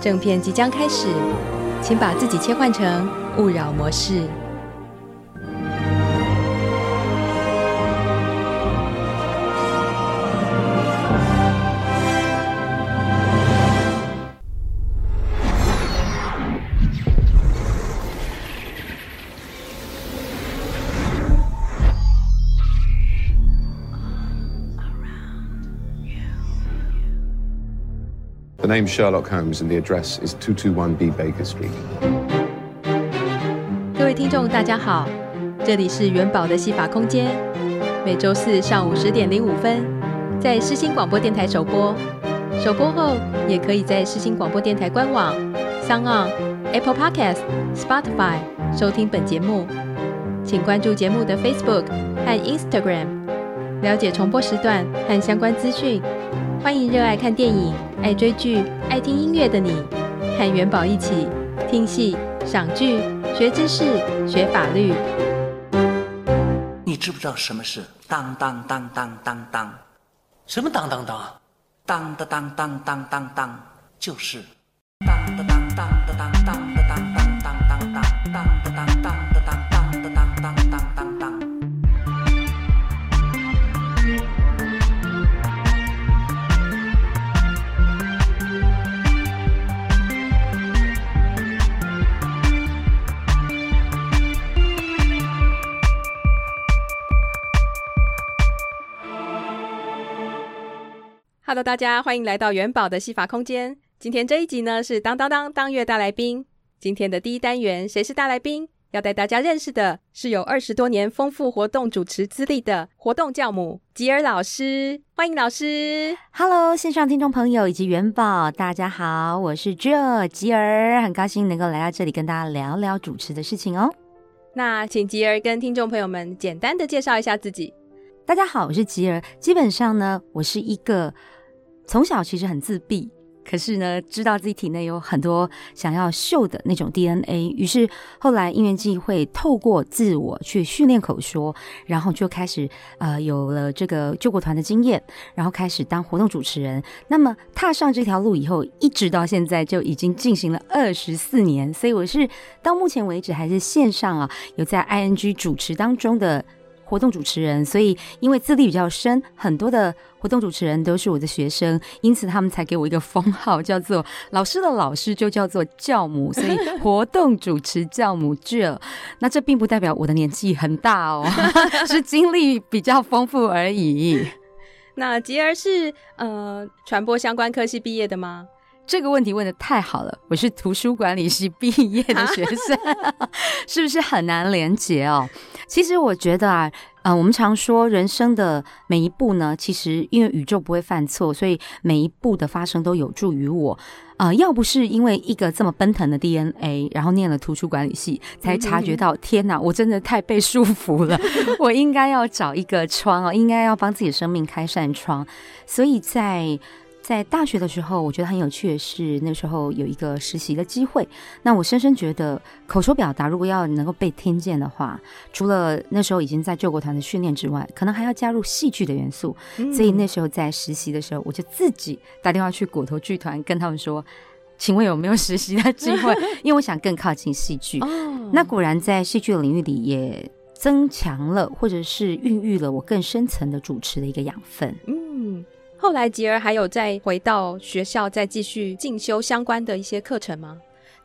正片即将开始，请把自己切换成勿扰模式。Name Sherlock Holmes and the address is 221B Baker Street. 各位听众，大家好，这里是元宝的戏法空间，每周四上午十点零五分在世新广播电台首播，首播后也可以在世新广播电台官网、SoundOn、Apple Podcast、Spotify 收听本节目。请关注节目的 Facebook 和 Instagram，了解重播时段和相关资讯。欢迎热爱看电影、爱追剧、爱听音乐的你，和元宝一起听戏、赏剧、学知识、学法律。你知不知道什么是当当当当当当？什么当当当？当当当当当当当，就是当当 Hello，大家欢迎来到元宝的戏法空间。今天这一集呢是当当当当月大来宾。今天的第一单元，谁是大来宾？要带大家认识的是有二十多年丰富活动主持资历的活动教母吉尔老师。欢迎老师。Hello，线上听众朋友以及元宝，大家好，我是 Jill 吉尔，很高兴能够来到这里跟大家聊聊主持的事情哦。那请吉儿跟听众朋友们简单的介绍一下自己。大家好，我是吉儿。基本上呢，我是一个。从小其实很自闭，可是呢，知道自己体内有很多想要秀的那种 DNA，于是后来因缘际会，透过自我去训练口说，然后就开始呃有了这个救国团的经验，然后开始当活动主持人。那么踏上这条路以后，一直到现在就已经进行了二十四年，所以我是到目前为止还是线上啊有在 ING 主持当中的。活动主持人，所以因为资历比较深，很多的活动主持人都是我的学生，因此他们才给我一个封号，叫做老师的老师就叫做教母，所以活动主持教母 Jill。那这并不代表我的年纪很大哦，是经历比较丰富而已。那吉儿是呃传播相关科系毕业的吗？这个问题问得太好了，我是图书管理系毕业的学生，是不是很难连结哦？其实我觉得啊，呃，我们常说人生的每一步呢，其实因为宇宙不会犯错，所以每一步的发生都有助于我。呃，要不是因为一个这么奔腾的 DNA，然后念了图书管理系，才察觉到，天哪，我真的太被束缚了，我应该要找一个窗哦，应该要帮自己的生命开扇窗，所以在。在大学的时候，我觉得很有趣的是，那时候有一个实习的机会。那我深深觉得，口说表达如果要能够被听见的话，除了那时候已经在救国团的训练之外，可能还要加入戏剧的元素。嗯。所以那时候在实习的时候，我就自己打电话去果头剧团，跟他们说：“请问有没有实习的机会？” 因为我想更靠近戏剧。哦。那果然在戏剧的领域里也增强了，或者是孕育了我更深层的主持的一个养分。嗯。后来吉儿还有再回到学校，再继续进修相关的一些课程吗？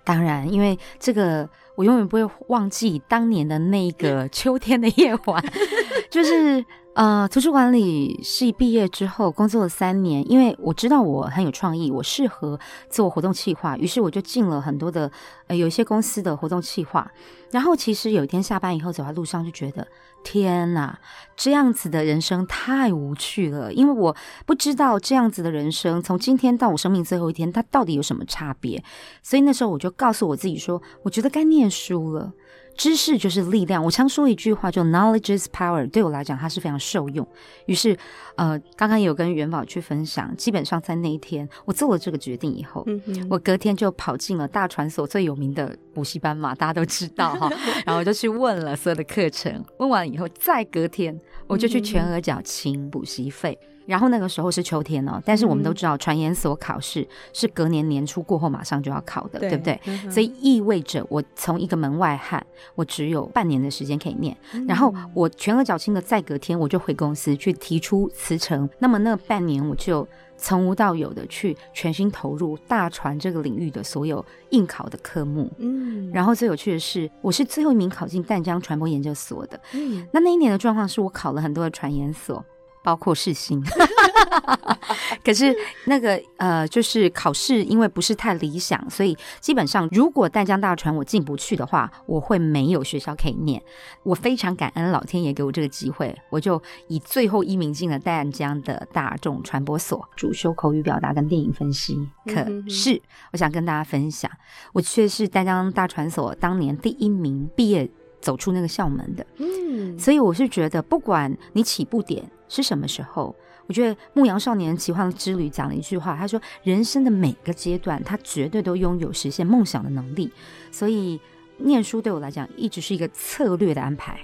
当然，因为这个我永远不会忘记当年的那个 秋天的夜晚，就是呃，图书管理系毕业之后工作了三年，因为我知道我很有创意，我适合做活动企划，于是我就进了很多的呃有一些公司的活动企划。然后其实有一天下班以后走在路上就觉得，天呐，这样子的人生太无趣了，因为我不知道这样子的人生从今天到我生命最后一天，它到底有什么差别。所以那时候我就告诉我自己说，我觉得该念书了。知识就是力量。我常说一句话，就 “knowledge is power”。对我来讲，它是非常受用。于是，呃，刚刚有跟元宝去分享，基本上在那一天，我做了这个决定以后，嗯、哼我隔天就跑进了大传所最有名的补习班嘛，大家都知道哈。然后我就去问了所有的课程，问完以后，再隔天我就去全额缴清补习费。然后那个时候是秋天哦，但是我们都知道传研所考试是隔年年初过后马上就要考的，对，对不对？嗯、所以意味着我从一个门外汉，我只有半年的时间可以念。嗯、然后我全额缴清的再隔天，我就回公司去提出辞呈。那么那半年我就从无到有的去全心投入大船这个领域的所有应考的科目。嗯，然后最有趣的是，我是最后一名考进淡江传播研究所的。嗯，那那一年的状况是我考了很多的传研所。包括世新，可是那个呃，就是考试，因为不是太理想，所以基本上如果淡江大传我进不去的话，我会没有学校可以念。我非常感恩老天爷给我这个机会，我就以最后一名进了淡江的大众传播所，主修口语表达跟电影分析。可是我想跟大家分享，我却是淡江大传所当年第一名毕业走出那个校门的。嗯，所以我是觉得，不管你起步点。是什么时候？我觉得《牧羊少年奇幻之旅》讲了一句话，他说：“人生的每个阶段，他绝对都拥有实现梦想的能力。”所以，念书对我来讲一直是一个策略的安排，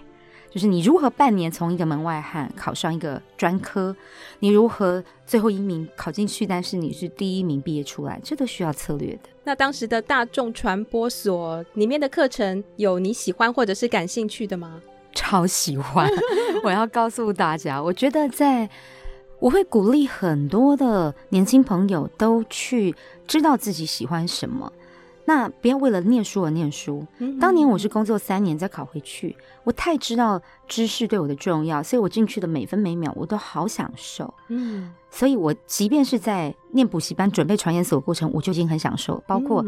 就是你如何半年从一个门外汉考上一个专科，你如何最后一名考进去，但是你是第一名毕业出来，这都需要策略的。那当时的大众传播所里面的课程，有你喜欢或者是感兴趣的吗？超喜欢！我要告诉大家，我觉得在我会鼓励很多的年轻朋友都去知道自己喜欢什么。那不要为了念书而念书。当年我是工作三年再考回去，我太知道知识对我的重要，所以我进去的每分每秒我都好享受。嗯，所以我即便是在念补习班准备传研所的过程，我就已经很享受，包括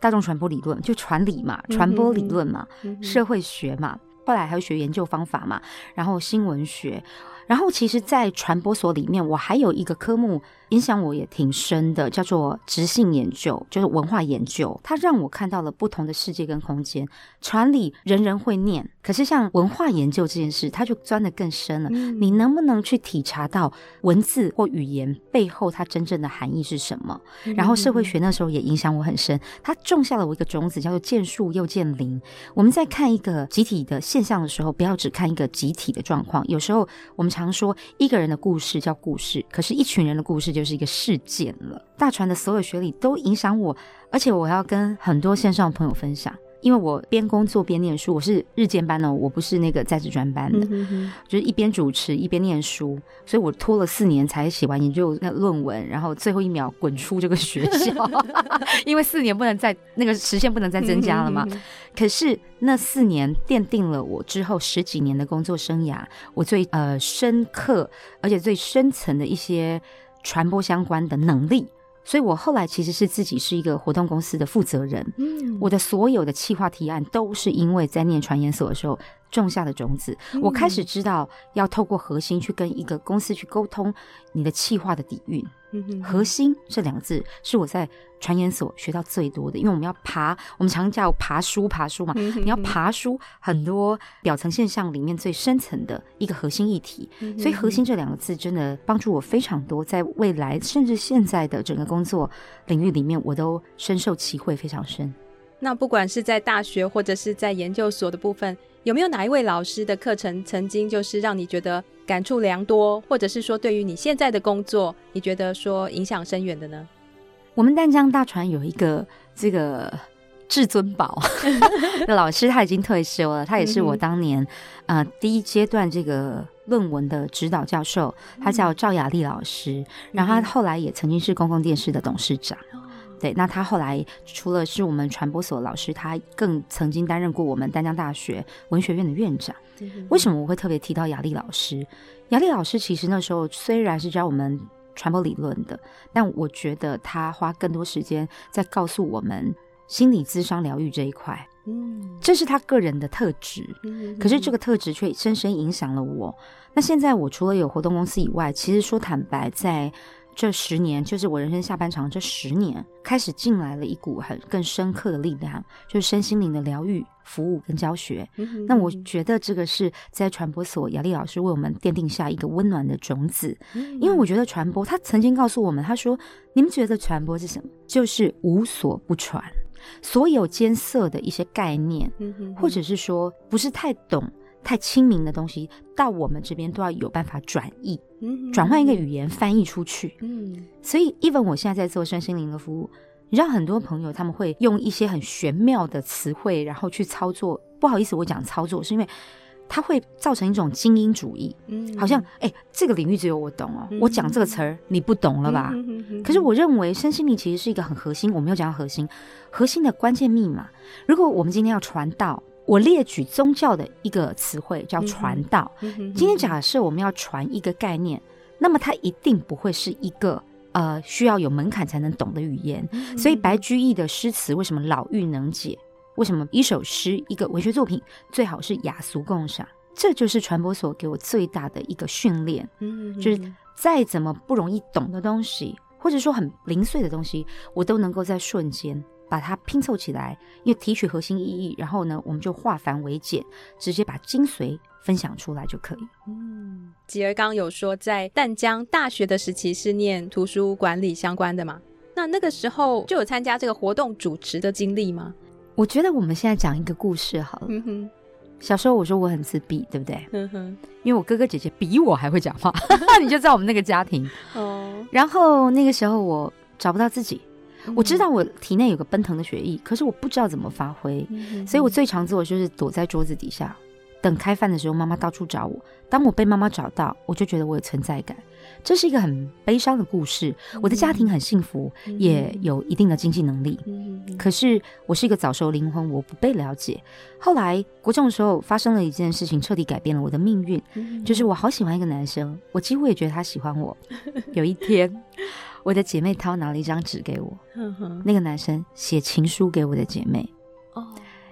大众传播理论，就传理嘛，传播理论嘛，社会学嘛。后来还有学研究方法嘛，然后新闻学，然后其实，在传播所里面，我还有一个科目。影响我也挺深的，叫做直性研究，就是文化研究。它让我看到了不同的世界跟空间。传理人人会念，可是像文化研究这件事，它就钻得更深了。嗯、你能不能去体察到文字或语言背后它真正的含义是什么？嗯、然后社会学那时候也影响我很深，它种下了我一个种子，叫做见树又见林。我们在看一个集体的现象的时候，不要只看一个集体的状况。有时候我们常说一个人的故事叫故事，可是一群人的故事。就是一个事件了。大船的所有学历都影响我，而且我要跟很多线上的朋友分享，因为我边工作边念书，我是日间班哦，我不是那个在职专班的，嗯、哼就是一边主持一边念书，所以我拖了四年才写完研究那论文，然后最后一秒滚出这个学校，因为四年不能再那个时限不能再增加了嘛。嗯、哼可是那四年奠定了我之后十几年的工作生涯，我最呃深刻而且最深层的一些。传播相关的能力，所以我后来其实是自己是一个活动公司的负责人。嗯，我的所有的企划提案都是因为在念传研所的时候种下的种子。嗯，我开始知道要透过核心去跟一个公司去沟通你的企划的底蕴。核心这两个字是我在传研所学到最多的，因为我们要爬，我们常叫爬书，爬书嘛，你要爬书很多表层现象里面最深层的一个核心议题，所以核心这两个字真的帮助我非常多，在未来甚至现在的整个工作领域里面，我都深受其惠非常深。那不管是在大学或者是在研究所的部分，有没有哪一位老师的课程曾经就是让你觉得感触良多，或者是说对于你现在的工作，你觉得说影响深远的呢？我们淡江大船有一个这个至尊宝 的老师，他已经退休了，他也是我当年、嗯、哼呃第一阶段这个论文的指导教授，他叫赵雅丽老师，嗯、然后他后来也曾经是公共电视的董事长。对，那他后来除了是我们传播所的老师，他更曾经担任过我们丹江大学文学院的院长。为什么我会特别提到雅丽老师？雅丽老师其实那时候虽然是教我们传播理论的，但我觉得他花更多时间在告诉我们心理咨商疗愈这一块。嗯，这是他个人的特质。可是这个特质却深深影响了我。那现在我除了有活动公司以外，其实说坦白，在这十年，就是我人生下半场这十年，开始进来了一股很更深刻的力量，就是身心灵的疗愈、服务跟教学。那我觉得这个是在传播所，雅丽老师为我们奠定下一个温暖的种子。因为我觉得传播，他曾经告诉我们，他说：“你们觉得传播是什么？就是无所不传。”所有艰涩的一些概念，或者是说不是太懂、太亲民的东西，到我们这边都要有办法转译，转换一个语言翻译出去。所以，even 我现在在做身心灵的服务，你知道很多朋友他们会用一些很玄妙的词汇，然后去操作。不好意思，我讲操作是因为。它会造成一种精英主义，嗯，好像哎，这个领域只有我懂哦，嗯、我讲这个词儿你不懂了吧？可是我认为身心灵其实是一个很核心，我没有讲到核心，核心的关键密码。如果我们今天要传道，我列举宗教的一个词汇叫传道。今天假设我们要传一个概念，那么它一定不会是一个呃需要有门槛才能懂的语言。嗯、所以白居易的诗词为什么老妪能解？为什么一首诗、一个文学作品最好是雅俗共赏？这就是传播所给我最大的一个训练。就是再怎么不容易懂的东西，或者说很零碎的东西，我都能够在瞬间把它拼凑起来，又提取核心意义，然后呢，我们就化繁为简，直接把精髓分享出来就可以。嗯，吉儿刚有说，在淡江大学的时期是念图书管理相关的嘛？那那个时候就有参加这个活动主持的经历吗？我觉得我们现在讲一个故事好了。嗯哼，小时候我说我很自闭，对不对？嗯哼，因为我哥哥姐姐比我还会讲话，你就知道我们那个家庭。哦，然后那个时候我找不到自己，嗯、我知道我体内有个奔腾的血液，可是我不知道怎么发挥，嗯、所以我最常做的就是躲在桌子底下，等开饭的时候妈妈到处找我。当我被妈妈找到，我就觉得我有存在感。这是一个很悲伤的故事。我的家庭很幸福，嗯、也有一定的经济能力。嗯、可是我是一个早熟灵魂，我不被了解。后来国中的时候发生了一件事情，彻底改变了我的命运。嗯、就是我好喜欢一个男生，我几乎也觉得他喜欢我。有一天，我的姐妹掏拿了一张纸给我，那个男生写情书给我的姐妹。哦，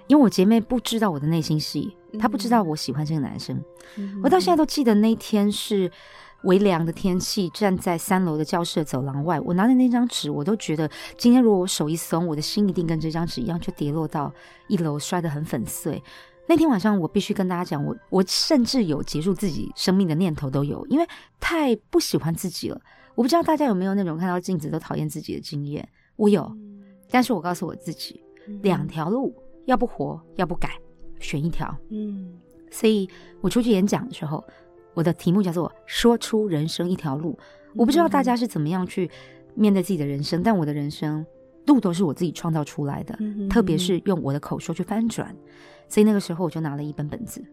因为我姐妹不知道我的内心戏，她不知道我喜欢这个男生。嗯、我到现在都记得那天是。微凉的天气，站在三楼的教室的走廊外，我拿着那张纸，我都觉得今天如果我手一松，我的心一定跟这张纸一样，就跌落到一楼，摔得很粉碎。那天晚上，我必须跟大家讲，我我甚至有结束自己生命的念头都有，因为太不喜欢自己了。我不知道大家有没有那种看到镜子都讨厌自己的经验？我有，但是我告诉我自己，两条路，要不活，要不改，选一条。嗯，所以我出去演讲的时候。我的题目叫做“说出人生一条路”，我不知道大家是怎么样去面对自己的人生，但我的人生路都是我自己创造出来的，特别是用我的口说去翻转。所以那个时候我就拿了一本本子，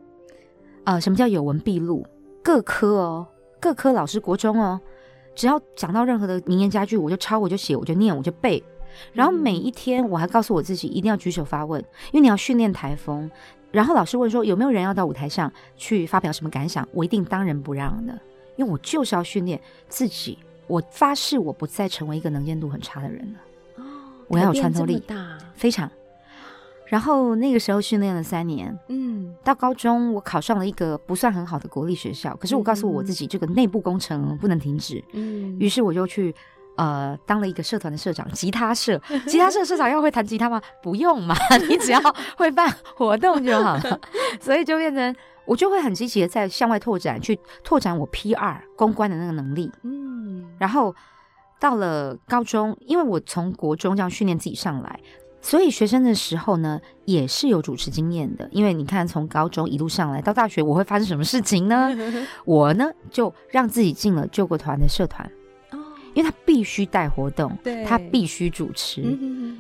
啊、呃，什么叫有文必录？各科哦，各科老师国中哦，只要讲到任何的名言佳句，我就抄，我就写，我就念，我就背。然后每一天我还告诉我自己一定要举手发问，因为你要训练台风。然后老师问说：“有没有人要到舞台上去发表什么感想？”我一定当仁不让的，因为我就是要训练自己。我发誓，我不再成为一个能见度很差的人了。哦，我要有穿透力，大非常。然后那个时候训练了三年，嗯，到高中我考上了一个不算很好的国立学校，可是我告诉我自己，这个内部工程不能停止。嗯，于是我就去。呃，当了一个社团的社长，吉他社，吉他社社长要会弹吉他吗？不用嘛，你只要会办活动就好了。所以就变成我就会很积极的在向外拓展，去拓展我 PR 公关的那个能力。嗯，然后到了高中，因为我从国中这样训练自己上来，所以学生的时候呢，也是有主持经验的。因为你看，从高中一路上来到大学，我会发生什么事情呢？我呢就让自己进了救国团的社团。因为他必须带活动，对他必须主持。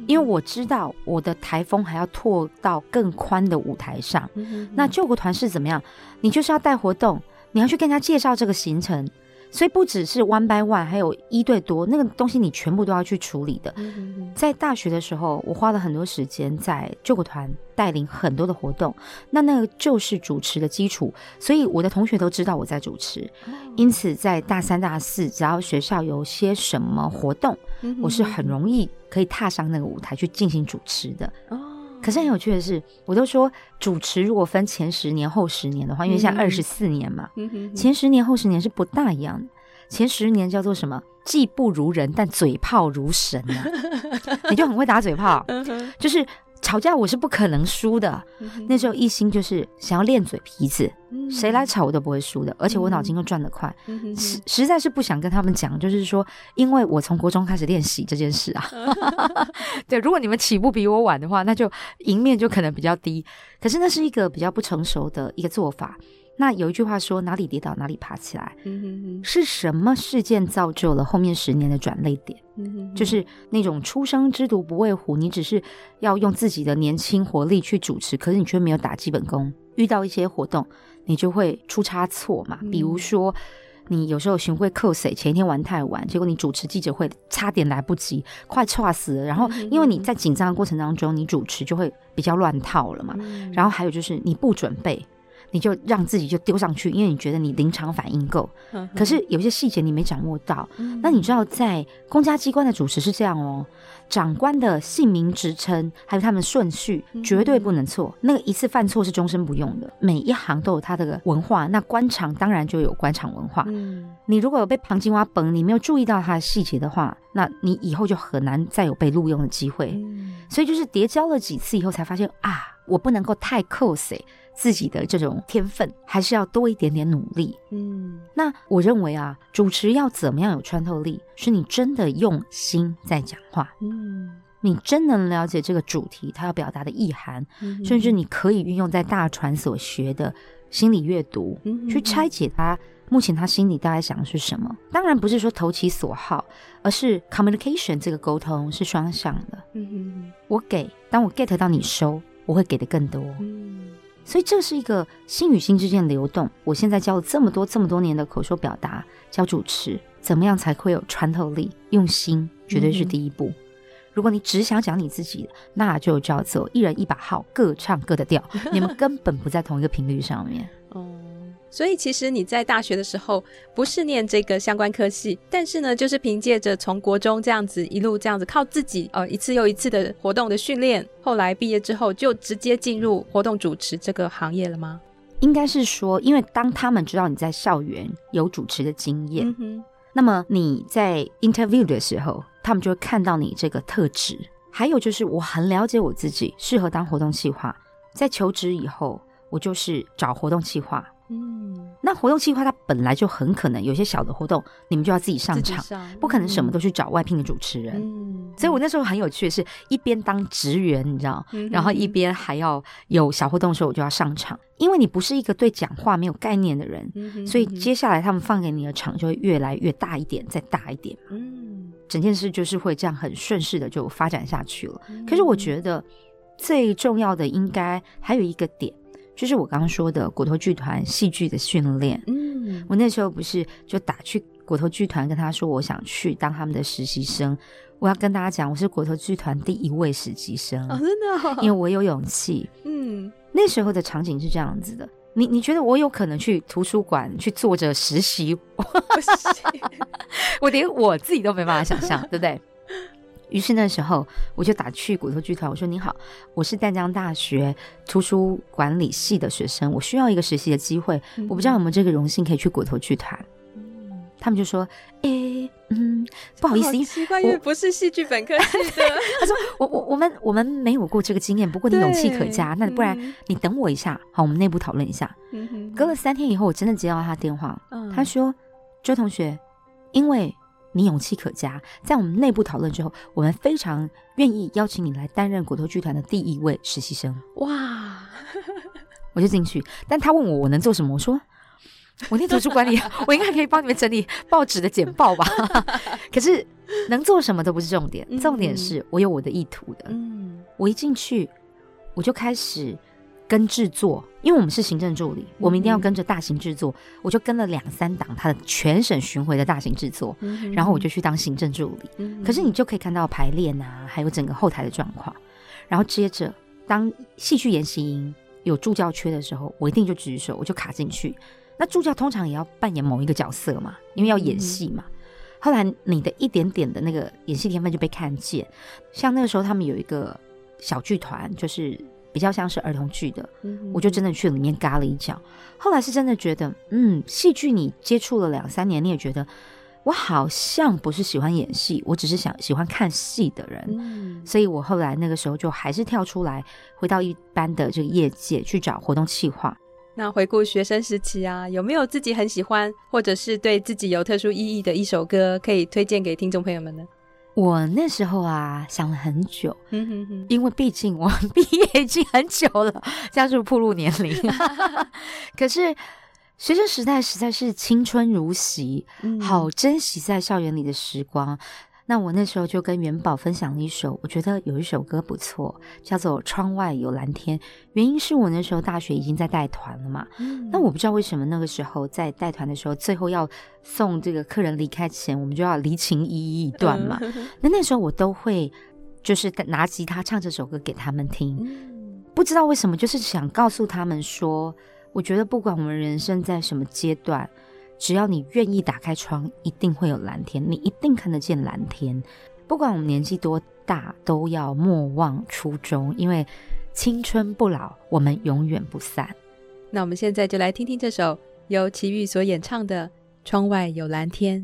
因为我知道我的台风还要拓到更宽的舞台上。那救国团是怎么样？你就是要带活动，你要去跟人家介绍这个行程。所以不只是 one by one，还有一对多，那个东西你全部都要去处理的。在大学的时候，我花了很多时间在救国团带领很多的活动，那那个就是主持的基础，所以我的同学都知道我在主持。因此，在大三、大四，只要学校有些什么活动，我是很容易可以踏上那个舞台去进行主持的。可是很有趣的是，我都说主持如果分前十年后十年的话，因为现在二十四年嘛，前十年后十年是不大一样的。前十年叫做什么？技不如人，但嘴炮如神啊！你就很会打嘴炮，就是。吵架我是不可能输的，嗯、那时候一心就是想要练嘴皮子，嗯、谁来吵我都不会输的，而且我脑筋又转得快，嗯、实实在是不想跟他们讲，就是说，因为我从国中开始练习这件事啊，对，如果你们起步比我晚的话，那就赢面就可能比较低，可是那是一个比较不成熟的一个做法。那有一句话说，哪里跌倒哪里爬起来，嗯、哼哼是什么事件造就了后面十年的转捩点？嗯、哼哼就是那种初生之犊不畏虎，你只是要用自己的年轻活力去主持，可是你却没有打基本功，遇到一些活动，你就会出差错嘛。嗯、比如说，你有时候巡回扣谁，前一天玩太晚，结果你主持记者会差点来不及，快错死了。然后因为你在紧张的过程当中，你主持就会比较乱套了嘛。嗯、然后还有就是你不准备。你就让自己就丢上去，因为你觉得你临场反应够。可是有些细节你没掌握到。那你知道，在公家机关的主持是这样哦，长官的姓名、职称还有他们顺序绝对不能错。那个一次犯错是终身不用的。每一行都有它的文化，那官场当然就有官场文化。你如果有被旁金挖崩，你没有注意到他的细节的话，那你以后就很难再有被录用的机会。所以就是叠交了几次以后，才发现啊，我不能够太扣谁。自己的这种天分，还是要多一点点努力。嗯，那我认为啊，主持要怎么样有穿透力，是你真的用心在讲话。嗯，你真能了解这个主题，它要表达的意涵，嗯、甚至你可以运用在大船所学的心理阅读，嗯、去拆解他目前他心里大概想的是什么。当然不是说投其所好，而是 communication 这个沟通是双向的。我给，当我 get 到你收，我会给的更多。嗯。所以这是一个心与心之间的流动。我现在教了这么多这么多年的口说表达，教主持，怎么样才会有穿透力？用心绝对是第一步。嗯、如果你只想讲你自己，那就叫做一人一把号，各唱各的调，你们根本不在同一个频率上面。哦。所以其实你在大学的时候不是念这个相关科系，但是呢，就是凭借着从国中这样子一路这样子靠自己呃一次又一次的活动的训练，后来毕业之后就直接进入活动主持这个行业了吗？应该是说，因为当他们知道你在校园有主持的经验，嗯、哼那么你在 interview 的时候，他们就会看到你这个特质。还有就是我很了解我自己适合当活动企划，在求职以后，我就是找活动企划。嗯，那活动计划它本来就很可能有些小的活动，你们就要自己上场，上不可能什么都去找外聘的主持人。嗯，所以我那时候很有趣的是，一边当职员，你知道，嗯、然后一边还要有小活动的时候，我就要上场。因为你不是一个对讲话没有概念的人，嗯、所以接下来他们放给你的场就会越来越大一点，再大一点。嗯，整件事就是会这样很顺势的就发展下去了。嗯、可是我觉得最重要的应该还有一个点。就是我刚刚说的骨头剧团戏剧的训练。嗯，我那时候不是就打去骨头剧团跟他说，我想去当他们的实习生。我要跟大家讲，我是骨头剧团第一位实习生。哦，真的哦？因为我有勇气。嗯，那时候的场景是这样子的。你你觉得我有可能去图书馆去坐着实习？我连我自己都没办法想象，对不对？于是那时候我就打去骨头剧团，我说：“您好，我是淡江大学图书管理系的学生，我需要一个实习的机会，嗯、我不知道有没有这个荣幸可以去骨头剧团。嗯”他们就说：“诶、欸，嗯，不好意思，奇怪，因为不是戏剧本科系的。”他说：“我我我们我们没有过这个经验，不过你勇气可嘉，对那不然你等我一下，好，我们内部讨论一下。嗯”隔了三天以后，我真的接到他电话，嗯、他说：“周同学，因为。”你勇气可嘉，在我们内部讨论之后，我们非常愿意邀请你来担任骨头剧团的第一位实习生。哇！我就进去，但他问我我能做什么，我说我念图书管理，我应该可以帮你们整理报纸的简报吧。可是能做什么都不是重点，重点是我有我的意图的。嗯，我一进去，我就开始。跟制作，因为我们是行政助理，我们一定要跟着大型制作，嗯、我就跟了两三档他的全省巡回的大型制作，嗯、然后我就去当行政助理。嗯、可是你就可以看到排练啊，还有整个后台的状况。然后接着当戏剧研习营有助教缺的时候，我一定就举手，我就卡进去。那助教通常也要扮演某一个角色嘛，因为要演戏嘛。嗯、后来你的一点点的那个演戏天分就被看见，像那个时候他们有一个小剧团，就是比较像是儿童剧的，嗯、我就真的去里面嘎了一脚。后来是真的觉得，嗯，戏剧你接触了两三年，你也觉得我好像不是喜欢演戏，我只是想喜欢看戏的人。嗯、所以我后来那个时候就还是跳出来，回到一般的这个业界去找活动企划。那回顾学生时期啊，有没有自己很喜欢，或者是对自己有特殊意义的一首歌，可以推荐给听众朋友们呢？我那时候啊，想了很久，嗯哼哼，因为毕竟我 毕业已经很久了，这样是不是暴露年龄？可是学生时代实在是青春如洗，嗯、好珍惜在校园里的时光。那我那时候就跟元宝分享了一首，我觉得有一首歌不错，叫做《窗外有蓝天》。原因是我那时候大学已经在带团了嘛。嗯、那我不知道为什么那个时候在带团的时候，最后要送这个客人离开前，我们就要离情依依一段嘛。嗯、那那时候我都会就是拿吉他唱这首歌给他们听。嗯、不知道为什么，就是想告诉他们说，我觉得不管我们人生在什么阶段。只要你愿意打开窗，一定会有蓝天，你一定看得见蓝天。不管我们年纪多大，都要莫忘初衷，因为青春不老，我们永远不散。那我们现在就来听听这首由齐豫所演唱的《窗外有蓝天》。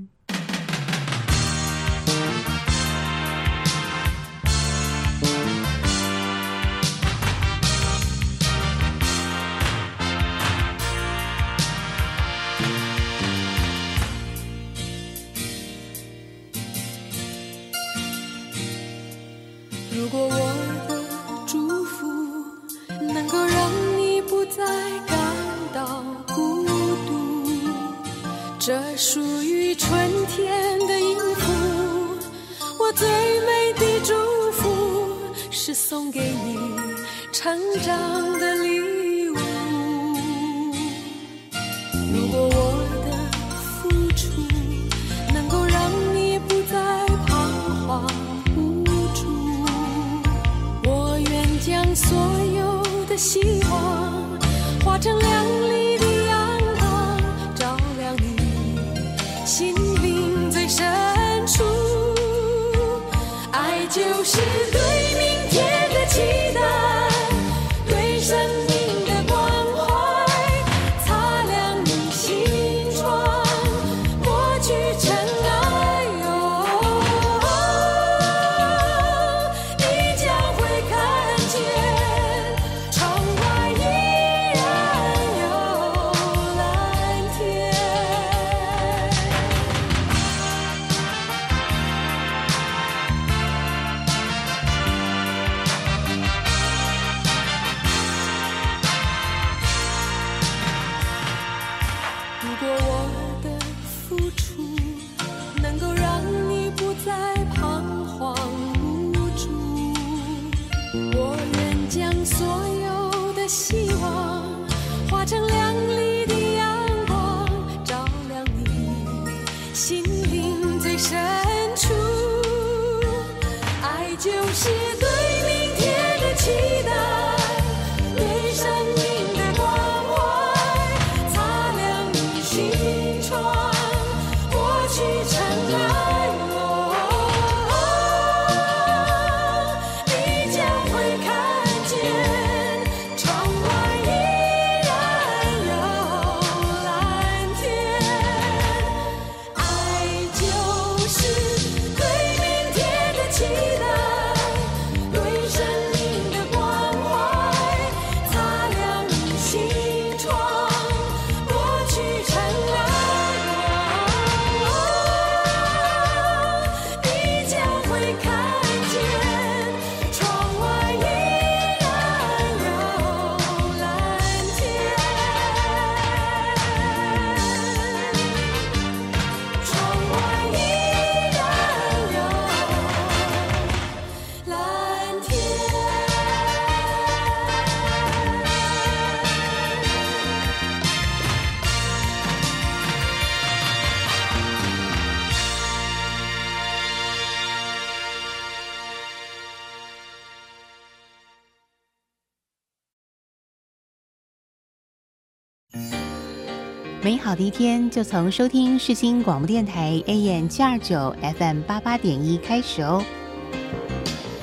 的一天就从收听世新广播电台 AM 七二九 FM 八八点一开始哦。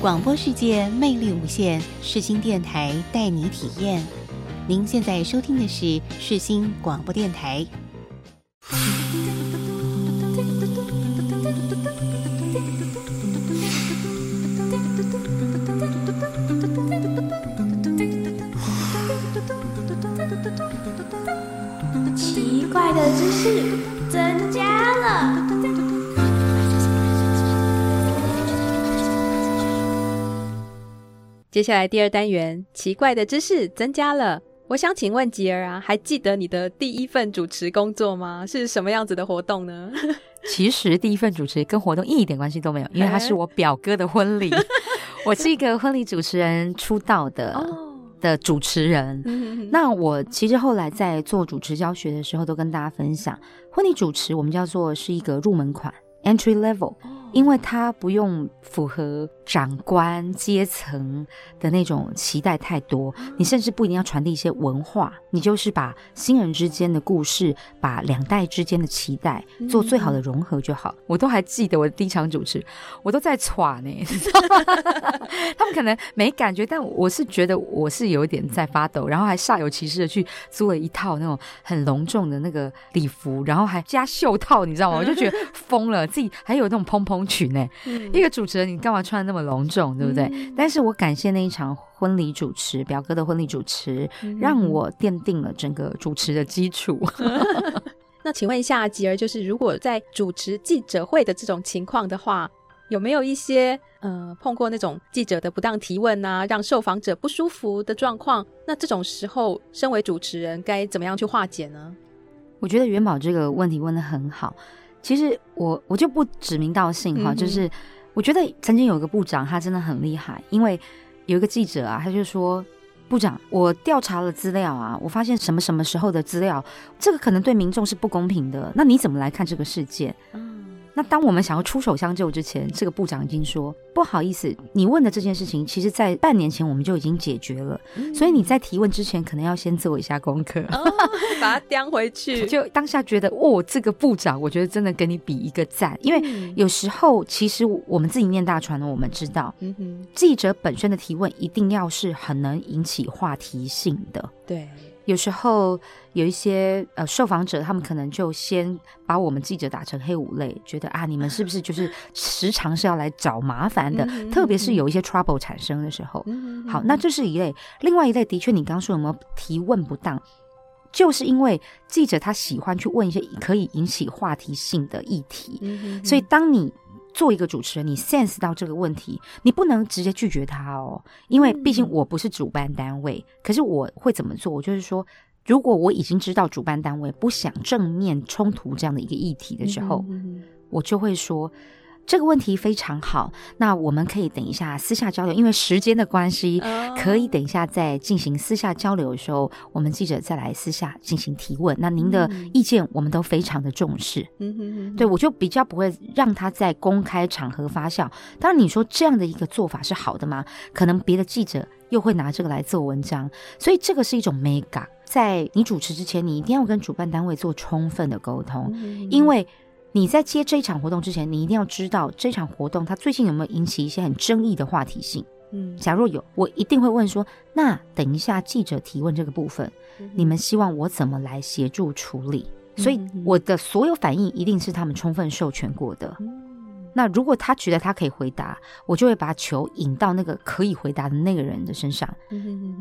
广播世界魅力无限，世新电台带你体验。您现在收听的是世新广播电台。接下来第二单元，奇怪的知识增加了。我想请问吉儿啊，还记得你的第一份主持工作吗？是什么样子的活动呢？其实第一份主持跟活动一点关系都没有，因为他是我表哥的婚礼。我是一个婚礼主持人出道的。哦的主持人，那我其实后来在做主持教学的时候，都跟大家分享，婚礼主持我们叫做是一个入门款 （entry level）。因为他不用符合长官阶层的那种期待太多，你甚至不一定要传递一些文化，你就是把新人之间的故事，把两代之间的期待做最好的融合就好。我都还记得我的第一场主持，我都在喘呢，他们可能没感觉，但我是觉得我是有一点在发抖，然后还煞有其事的去租了一套那种很隆重的那个礼服，然后还加袖套，你知道吗？我就觉得疯了，自己还有那种蓬蓬。群呢，一个主持人，你干嘛穿的那么隆重，对不对？嗯、但是我感谢那一场婚礼主持，表哥的婚礼主持，嗯、让我奠定了整个主持的基础。那请问一下吉儿，就是如果在主持记者会的这种情况的话，有没有一些呃碰过那种记者的不当提问啊，让受访者不舒服的状况？那这种时候，身为主持人该怎么样去化解呢？我觉得元宝这个问题问的很好。其实我我就不指名道姓哈，嗯、就是我觉得曾经有个部长，他真的很厉害，因为有一个记者啊，他就说，部长，我调查了资料啊，我发现什么什么时候的资料，这个可能对民众是不公平的，那你怎么来看这个事件？嗯那当我们想要出手相救之前，这个部长已经说不好意思，你问的这件事情，其实在半年前我们就已经解决了，嗯、所以你在提问之前，可能要先做一下功课，哦、把它 叼回去。就当下觉得，哦，这个部长，我觉得真的跟你比一个赞，因为有时候其实我们自己念大传的，我们知道，嗯、哼记者本身的提问一定要是很能引起话题性的，对。有时候有一些呃受访者，他们可能就先把我们记者打成黑五类，觉得啊，你们是不是就是时常是要来找麻烦的？特别是有一些 trouble 产生的时候。好，那这是一类。另外一类，的确你刚刚说有没有提问不当，就是因为记者他喜欢去问一些可以引起话题性的议题，所以当你。做一个主持人，你 sense 到这个问题，你不能直接拒绝他哦，因为毕竟我不是主办单位。嗯、可是我会怎么做？我就是说，如果我已经知道主办单位不想正面冲突这样的一个议题的时候，我就会说。这个问题非常好，那我们可以等一下私下交流，因为时间的关系，可以等一下在进行私下交流的时候，我们记者再来私下进行提问。那您的意见我们都非常的重视，嗯哼，对，我就比较不会让他在公开场合发酵。当然，你说这样的一个做法是好的吗？可能别的记者又会拿这个来做文章，所以这个是一种美感。在你主持之前，你一定要跟主办单位做充分的沟通，因为。你在接这一场活动之前，你一定要知道这场活动它最近有没有引起一些很争议的话题性。嗯，假若有，我一定会问说：那等一下记者提问这个部分，嗯、你们希望我怎么来协助处理？所以我的所有反应一定是他们充分授权过的。嗯那如果他觉得他可以回答，我就会把球引到那个可以回答的那个人的身上。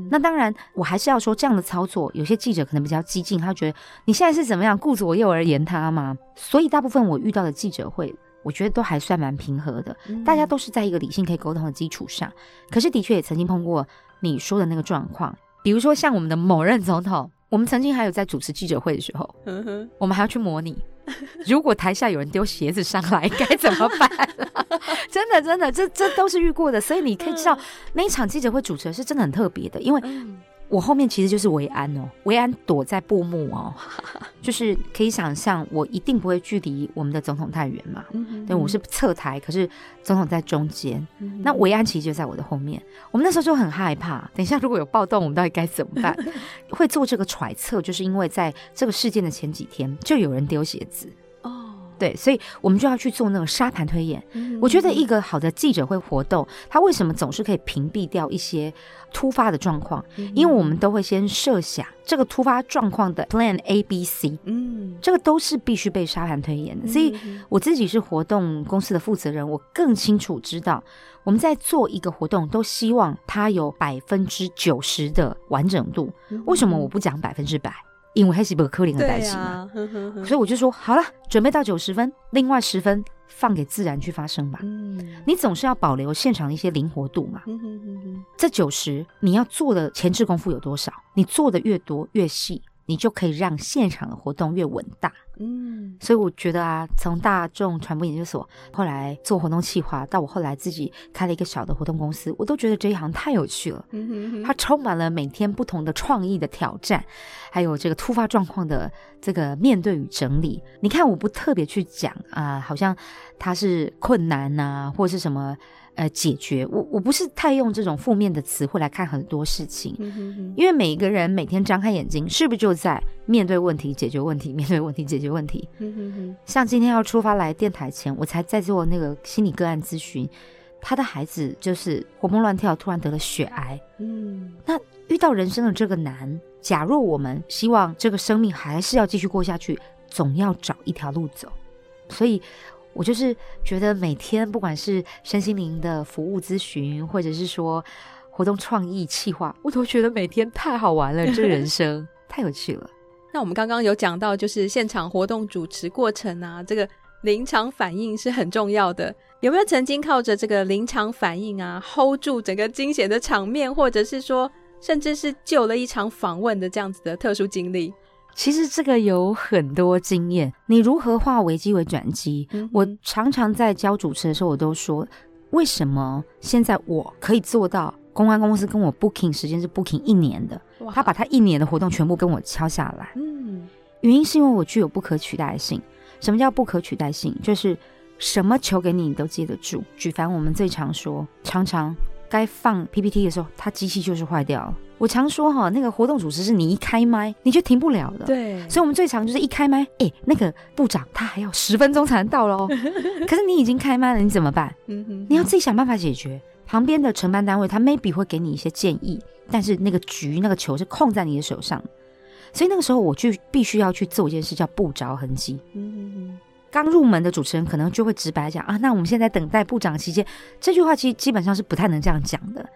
那当然，我还是要说这样的操作，有些记者可能比较激进，他觉得你现在是怎么样顾左右而言他吗？所以大部分我遇到的记者会，我觉得都还算蛮平和的，嗯、大家都是在一个理性可以沟通的基础上。可是的确也曾经碰过你说的那个状况，比如说像我们的某任总统，我们曾经还有在主持记者会的时候，嗯、我们还要去模拟。如果台下有人丢鞋子上来，该怎么办？真的，真的，这这都是遇过的。所以你可以知道，那一场记者会主持人是真的很特别的，因为我后面其实就是维安哦，维安躲在布幕哦，就是可以想象，我一定不会距离我们的总统太远嘛。嗯，对，我是侧台，可是总统在中间，嗯、那维安其实就在我的后面。我们那时候就很害怕，等一下如果有暴动，我们到底该怎么办？会做这个揣测，就是因为在这个事件的前几天，就有人丢鞋子。对，所以我们就要去做那个沙盘推演。嗯、我觉得一个好的记者会活动，他为什么总是可以屏蔽掉一些突发的状况？嗯、因为我们都会先设想这个突发状况的 Plan A、B、C，嗯，这个都是必须被沙盘推演的。所以我自己是活动公司的负责人，我更清楚知道我们在做一个活动，都希望它有百分之九十的完整度。为什么我不讲百分之百？因为还是不可能的代志嘛，呵呵呵，所以我就说好了，准备到九十分，另外十分放给自然去发生吧。嗯，你总是要保留现场的一些灵活度嘛。嗯哼哼哼，这九十你要做的前置功夫有多少？你做的越多越细。你就可以让现场的活动越稳大，嗯，所以我觉得啊，从大众传播研究所后来做活动企划，到我后来自己开了一个小的活动公司，我都觉得这一行太有趣了，嗯哼哼，它充满了每天不同的创意的挑战，还有这个突发状况的这个面对与整理。你看，我不特别去讲啊，好像它是困难呐、啊，或是什么。呃，解决我我不是太用这种负面的词汇来看很多事情，嗯、哼哼，因为每一个人每天张开眼睛，是不是就在面对问题、解决问题、面对问题、解决问题？嗯、哼哼，像今天要出发来电台前，我才在做那个心理个案咨询，他的孩子就是活蹦乱跳，突然得了血癌。嗯，那遇到人生的这个难，假若我们希望这个生命还是要继续过下去，总要找一条路走，所以。我就是觉得每天不管是身心灵的服务咨询，或者是说活动创意企划，我都觉得每天太好玩了，这人 生太有趣了。那我们刚刚有讲到，就是现场活动主持过程啊，这个临场反应是很重要的。有没有曾经靠着这个临场反应啊，hold 住整个惊险的场面，或者是说，甚至是救了一场访问的这样子的特殊经历？其实这个有很多经验，你如何化危机为转机？嗯、我常常在教主持的时候，我都说，为什么现在我可以做到？公关公司跟我 booking 时间是 booking 一年的，他把他一年的活动全部跟我敲下来。嗯，原因是因为我具有不可取代性。什么叫不可取代性？就是什么求给你，你都接得住。举凡我们最常说，常常该放 PPT 的时候，他机器就是坏掉了。我常说哈，那个活动主持是你一开麦你就停不了的。对，所以我们最常就是一开麦，哎、欸，那个部长他还要十分钟才能到喽。可是你已经开麦了，你怎么办？你要自己想办法解决。旁边的承办单位他 maybe 会给你一些建议，但是那个局那个球是控在你的手上，所以那个时候我就必须要去做一件事，叫不着痕迹。刚入门的主持人可能就会直白讲啊，那我们现在等待部长期间，这句话其实基本上是不太能这样讲的。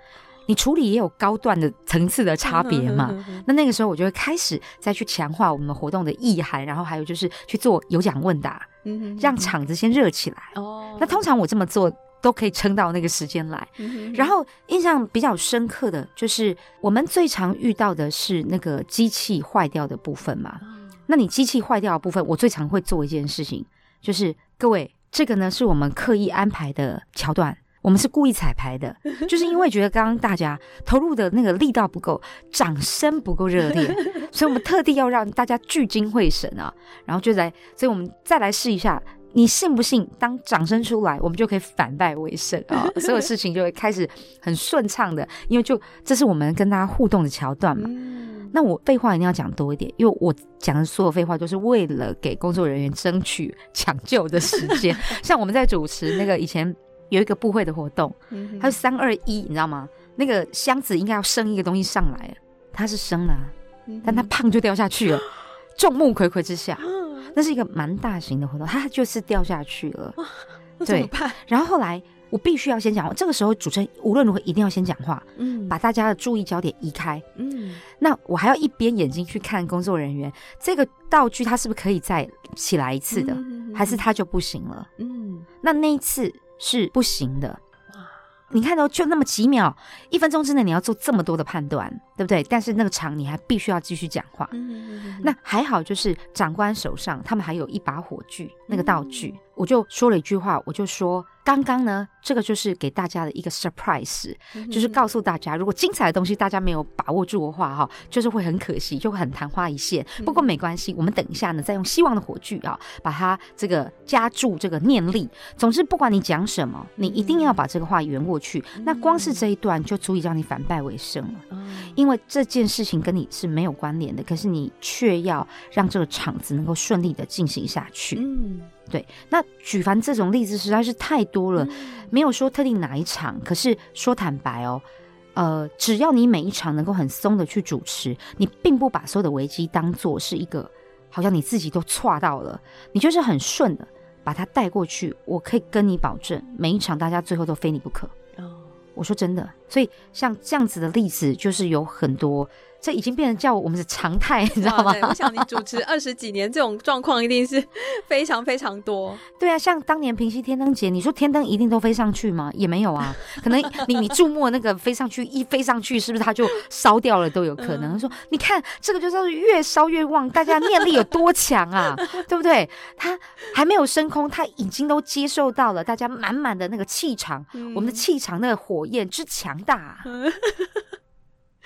你处理也有高段的层次的差别嘛？那那个时候我就会开始再去强化我们活动的意涵，然后还有就是去做有奖问答，让场子先热起来。哦，那通常我这么做都可以撑到那个时间来。然后印象比较深刻的就是我们最常遇到的是那个机器坏掉的部分嘛。那你机器坏掉的部分，我最常会做一件事情，就是各位，这个呢是我们刻意安排的桥段。我们是故意彩排的，就是因为觉得刚刚大家投入的那个力道不够，掌声不够热烈，所以我们特地要让大家聚精会神啊，然后就来，所以我们再来试一下，你信不信？当掌声出来，我们就可以反败为胜啊，所有事情就会开始很顺畅的，因为就这是我们跟大家互动的桥段嘛。那我废话一定要讲多一点，因为我讲的所有废话都是为了给工作人员争取抢救的时间，像我们在主持那个以前。有一个部会的活动，它是三二一，你知道吗？那个箱子应该要升一个东西上来，它是升了，但它胖就掉下去了。众目睽睽之下，那是一个蛮大型的活动，它就是掉下去了。对，然后后来我必须要先讲话，这个时候主持人无论如何一定要先讲话，嗯，把大家的注意焦点移开，嗯，那我还要一边眼睛去看工作人员，这个道具它是不是可以再起来一次的，还是它就不行了？嗯，那那一次。是不行的，你看到就那么几秒，一分钟之内你要做这么多的判断，对不对？但是那个场你还必须要继续讲话。那还好，就是长官手上他们还有一把火炬那个道具，我就说了一句话，我就说刚刚呢，这个就是给大家的一个 surprise，、嗯、就是告诉大家，如果精彩的东西大家没有把握住的话，哈，就是会很可惜，就会很昙花一现。不过没关系，我们等一下呢，再用希望的火炬啊，把它这个加注这个念力。总之，不管你讲什么，你一定要把这个话圆过去。嗯、那光是这一段就足以让你反败为胜了，嗯、因为这件事情跟你是没有关联的，可是你却要让这个场子能够顺利的进行下去。嗯。对，那举凡这种例子实在是太多了，没有说特定哪一场。可是说坦白哦，呃，只要你每一场能够很松的去主持，你并不把所有的危机当做是一个，好像你自己都错到了，你就是很顺的把它带过去。我可以跟你保证，每一场大家最后都非你不可。哦，我说真的，所以像这样子的例子就是有很多。这已经变成叫我们的常态，你知道吗？我想你主持 二十几年，这种状况一定是非常非常多。对啊，像当年平息天灯节，你说天灯一定都飞上去吗？也没有啊，可能你你注目那个飞上去，一飞上去，是不是它就烧掉了都有可能？嗯、说你看这个就是越烧越旺，大家念力有多强啊，对不对？它还没有升空，它已经都接受到了大家满满的那个气场，嗯、我们的气场那个火焰之强大、啊。嗯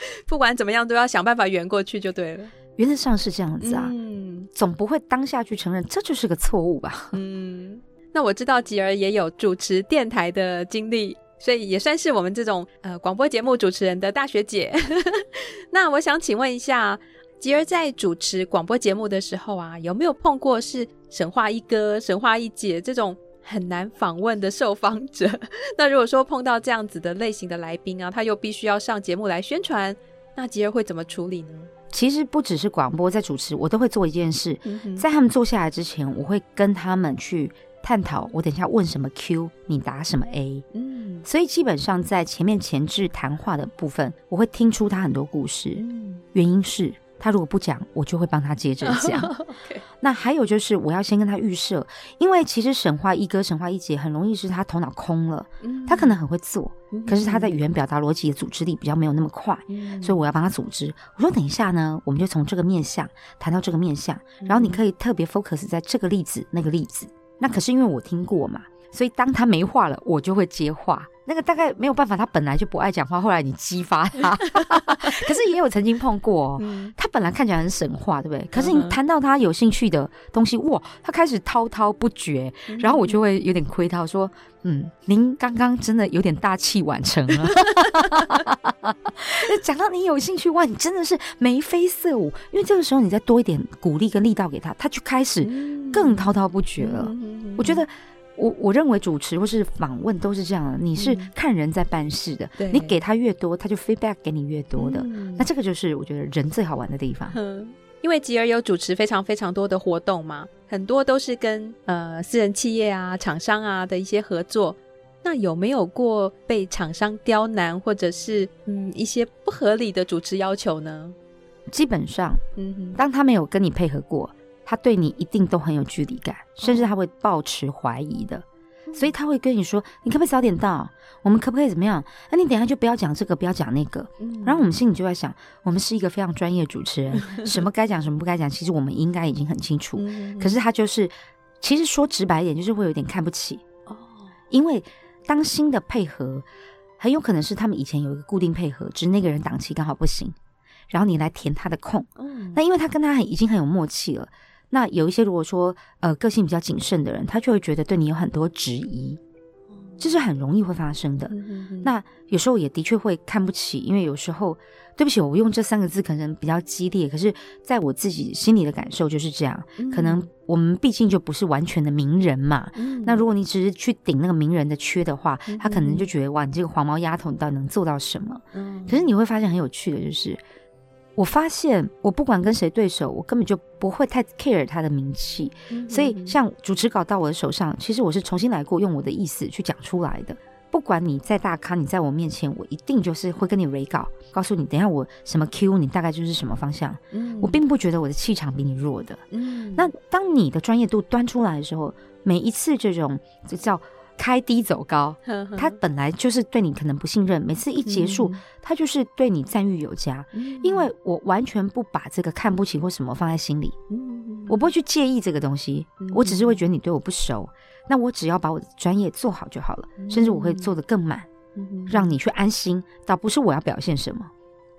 不管怎么样，都要想办法圆过去就对了。原则上是这样子啊，嗯，总不会当下去承认这就是个错误吧？嗯，那我知道吉儿也有主持电台的经历，所以也算是我们这种呃广播节目主持人的大学姐。那我想请问一下，吉儿在主持广播节目的时候啊，有没有碰过是神话一哥、神话一姐这种？很难访问的受访者，那如果说碰到这样子的类型的来宾啊，他又必须要上节目来宣传，那吉儿会怎么处理呢？其实不只是广播在主持，我都会做一件事，嗯、在他们坐下来之前，我会跟他们去探讨，我等一下问什么 Q，你答什么 A。嗯，所以基本上在前面前置谈话的部分，我会听出他很多故事，嗯、原因是。他如果不讲，我就会帮他接着讲。Okay. 那还有就是，我要先跟他预设，因为其实神话一哥、神话一姐很容易是他头脑空了，嗯、他可能很会做，嗯、可是他在语言表达逻辑的组织力比较没有那么快，嗯、所以我要帮他组织。我说等一下呢，我们就从这个面向谈到这个面向，然后你可以特别 focus 在这个例子、那个例子。那可是因为我听过嘛，所以当他没话了，我就会接话。那个大概没有办法，他本来就不爱讲话，后来你激发他，可是也有曾经碰过、哦，嗯、他本来看起来很神话，对不对？可是你谈到他有兴趣的东西，哇，他开始滔滔不绝，然后我就会有点亏他，说，嗯，您刚刚真的有点大器晚成了。讲到你有兴趣，哇，你真的是眉飞色舞，因为这个时候你再多一点鼓励跟力道给他，他就开始更滔滔不绝了。我觉得。我我认为主持或是访问都是这样的，你是看人在办事的，嗯、你给他越多，他就 feedback 给你越多的。嗯、那这个就是我觉得人最好玩的地方。嗯，因为吉尔有主持非常非常多的活动嘛，很多都是跟呃私人企业啊、厂商啊的一些合作。那有没有过被厂商刁难，或者是嗯一些不合理的主持要求呢？基本上，嗯哼，当他没有跟你配合过。他对你一定都很有距离感，甚至他会抱持怀疑的，哦、所以他会跟你说：“你可不可以早点到？我们可不可以怎么样？那、啊、你等一下就不要讲这个，不要讲那个。嗯”然后我们心里就在想：我们是一个非常专业的主持人，什么该讲，什么不该讲，其实我们应该已经很清楚。嗯、可是他就是，其实说直白一点，就是会有点看不起哦。因为当新的配合，很有可能是他们以前有一个固定配合，只是那个人档期刚好不行，然后你来填他的空。嗯、那因为他跟他很已经很有默契了。那有一些如果说呃个性比较谨慎的人，他就会觉得对你有很多质疑，这是很容易会发生的。那有时候也的确会看不起，因为有时候对不起，我用这三个字可能比较激烈，可是在我自己心里的感受就是这样。嗯、可能我们毕竟就不是完全的名人嘛。嗯、那如果你只是去顶那个名人的缺的话，他可能就觉得哇，你这个黄毛丫头，你到底能做到什么？嗯、可是你会发现很有趣的就是。我发现，我不管跟谁对手，我根本就不会太 care 他的名气。所以，像主持稿到我的手上，其实我是重新来过，用我的意思去讲出来的。不管你在大咖，你在我面前，我一定就是会跟你 re 稿，告诉你，等一下我什么 Q，你大概就是什么方向。嗯、我并不觉得我的气场比你弱的。嗯、那当你的专业度端出来的时候，每一次这种就叫。开低走高，他本来就是对你可能不信任，每次一结束，他就是对你赞誉有加，因为我完全不把这个看不起或什么放在心里，我不会去介意这个东西，我只是会觉得你对我不熟，那我只要把我的专业做好就好了，甚至我会做得更满，让你去安心。倒不是我要表现什么，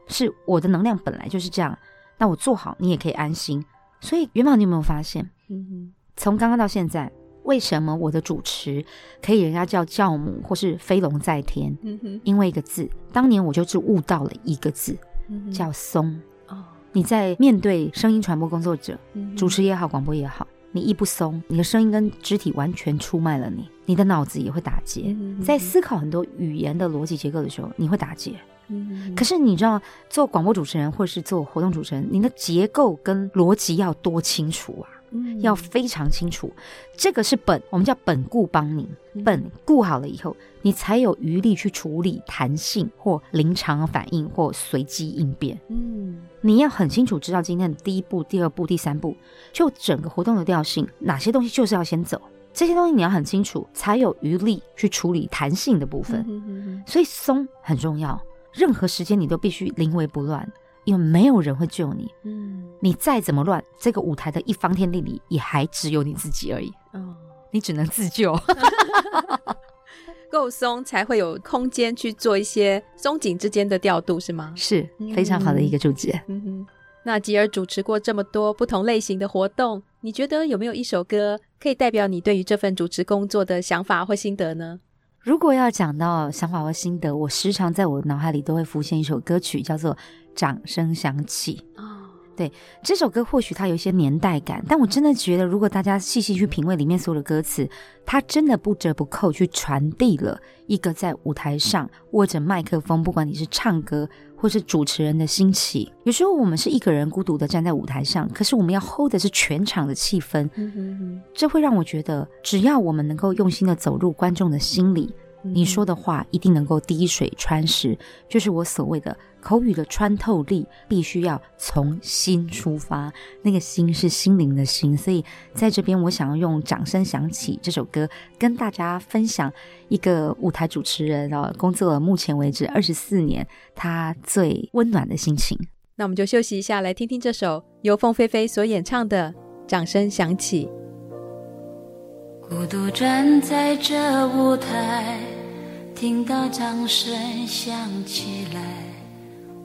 是我的能量本来就是这样，那我做好你也可以安心。所以元宝，你有没有发现？从刚刚到现在，为什么我的主持可以人家叫教母或是飞龙在天？因为一个字，当年我就是悟到了一个字，叫松。你在面对声音传播工作者，主持也好，广播也好，你一不松，你的声音跟肢体完全出卖了你，你的脑子也会打结。在思考很多语言的逻辑结构的时候，你会打结。可是你知道，做广播主持人或是做活动主持人，你的结构跟逻辑要多清楚啊！要非常清楚，这个是本，我们叫本固帮你，本固好了以后，你才有余力去处理弹性或临场反应或随机应变。嗯，你要很清楚知道今天的第一步、第二步、第三步，就整个活动的调性，哪些东西就是要先走，这些东西你要很清楚，才有余力去处理弹性的部分。所以松很重要，任何时间你都必须临危不乱。因为没有人会救你，嗯，你再怎么乱，这个舞台的一方天地里也还只有你自己而已，哦，你只能自救 够松才会有空间去做一些松紧之间的调度，是吗？是非常好的一个注解。嗯哼，那吉尔主持过这么多不同类型的活动，你觉得有没有一首歌可以代表你对于这份主持工作的想法或心得呢？如果要讲到想法或心得，我时常在我脑海里都会浮现一首歌曲，叫做《掌声响起》。哦，对，这首歌或许它有一些年代感，但我真的觉得，如果大家细细去品味里面所有的歌词，它真的不折不扣去传递了一个在舞台上握着麦克风，不管你是唱歌或是主持人的兴起。有时候我们是一个人孤独的站在舞台上，可是我们要 hold 的是全场的气氛。这会让我觉得，只要我们能够用心的走入观众的心里。你说的话一定能够滴水穿石，就是我所谓的口语的穿透力，必须要从心出发。那个心是心灵的心，所以在这边，我想要用《掌声响起》这首歌跟大家分享一个舞台主持人啊，工作了目前为止二十四年，他最温暖的心情。那我们就休息一下，来听听这首由凤飞飞所演唱的《掌声响起》。孤独站在这舞台，听到掌声响起来，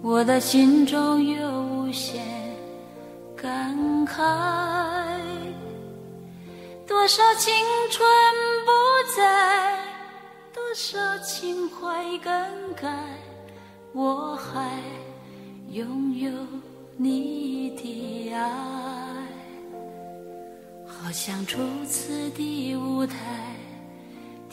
我的心中有无限感慨。多少青春不在，多少情怀更改，我还拥有你的爱。好像初次的舞台，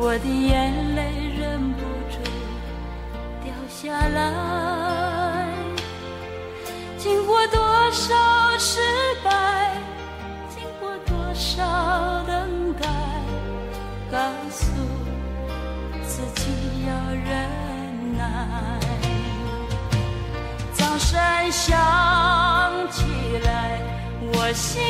我的眼泪忍不住掉下来。经过多少失败，经过多少等待，告诉自己要忍耐。掌声响起来，我心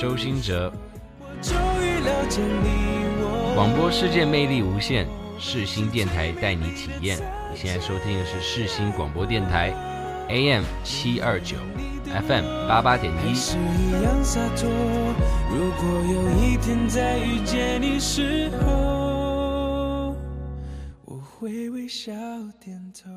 周兴哲，广播世界魅力无限，世新电台带你体验。你现在收听的是世新广播电台，AM 七二九，FM 八八点一。如果有一天再遇见你时候，我会微笑点头。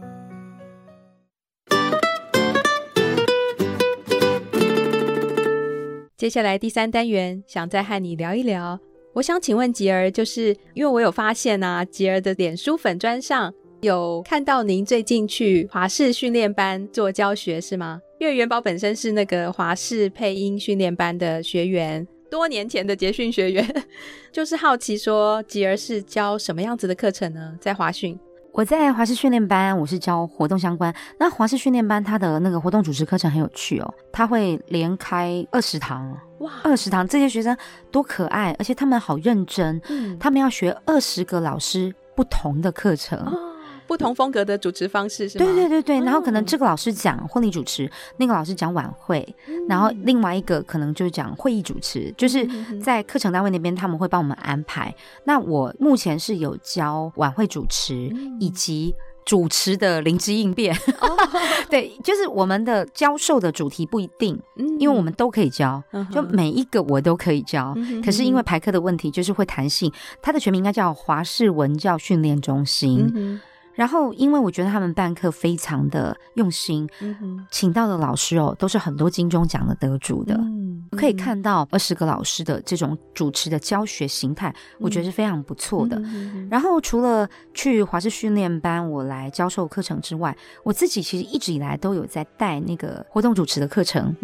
接下来第三单元，想再和你聊一聊。我想请问吉儿，就是因为我有发现啊，吉儿的脸书粉专上有看到您最近去华视训练班做教学，是吗？因为元宝本身是那个华视配音训练班的学员，多年前的结训学员，就是好奇说，吉儿是教什么样子的课程呢？在华训。我在华师训练班，我是教活动相关。那华师训练班它的那个活动主持课程很有趣哦，他会连开二十堂，哇，二十堂，这些学生多可爱，而且他们好认真，嗯，他们要学二十个老师不同的课程。哦不同风格的主持方式是吗？对对对对，然后可能这个老师讲婚礼主持，那个老师讲晚会，然后另外一个可能就是讲会议主持，就是在课程单位那边他们会帮我们安排。那我目前是有教晚会主持以及主持的灵机应变，对，就是我们的教授的主题不一定，因为我们都可以教，就每一个我都可以教。可是因为排课的问题，就是会弹性。它的全名应该叫华氏文教训练中心。然后，因为我觉得他们办课非常的用心，嗯、哼。请到的老师哦，都是很多金钟奖的得主的，嗯、可以看到二十个老师的这种主持的教学形态，嗯、我觉得是非常不错的。然后，除了去华视训练班我来教授课程之外，我自己其实一直以来都有在带那个活动主持的课程，